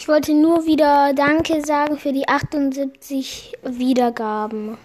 Ich wollte nur wieder Danke sagen für die 78 Wiedergaben.